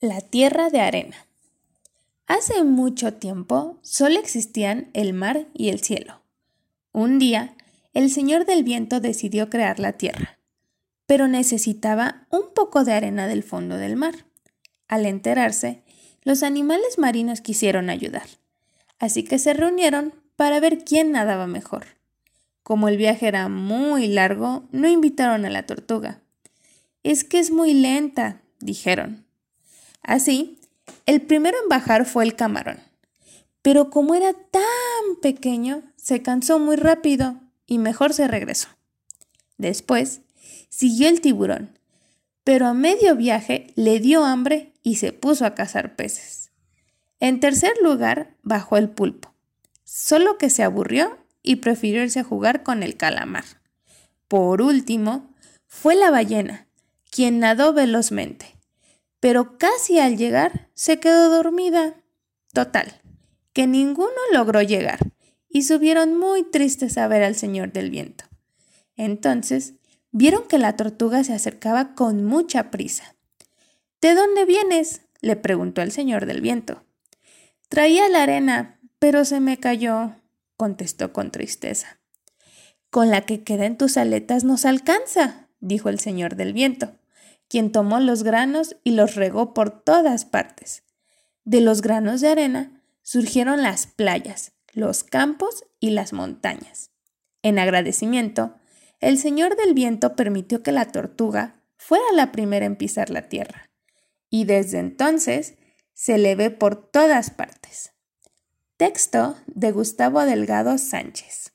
La tierra de arena. Hace mucho tiempo solo existían el mar y el cielo. Un día, el Señor del Viento decidió crear la tierra, pero necesitaba un poco de arena del fondo del mar. Al enterarse, los animales marinos quisieron ayudar, así que se reunieron para ver quién nadaba mejor. Como el viaje era muy largo, no invitaron a la tortuga. Es que es muy lenta, dijeron. Así, el primero en bajar fue el camarón. Pero como era tan pequeño, se cansó muy rápido y mejor se regresó. Después, siguió el tiburón, pero a medio viaje le dio hambre y se puso a cazar peces. En tercer lugar, bajó el pulpo, solo que se aburrió y prefirió irse a jugar con el calamar. Por último, fue la ballena, quien nadó velozmente pero casi al llegar se quedó dormida. Total, que ninguno logró llegar y subieron muy tristes a ver al Señor del Viento. Entonces vieron que la tortuga se acercaba con mucha prisa. ¿De dónde vienes? le preguntó el Señor del Viento. Traía la arena, pero se me cayó, contestó con tristeza. Con la que queda en tus aletas nos alcanza, dijo el Señor del Viento quien tomó los granos y los regó por todas partes. De los granos de arena surgieron las playas, los campos y las montañas. En agradecimiento, el Señor del Viento permitió que la tortuga fuera la primera en pisar la tierra, y desde entonces se le ve por todas partes. Texto de Gustavo Delgado Sánchez.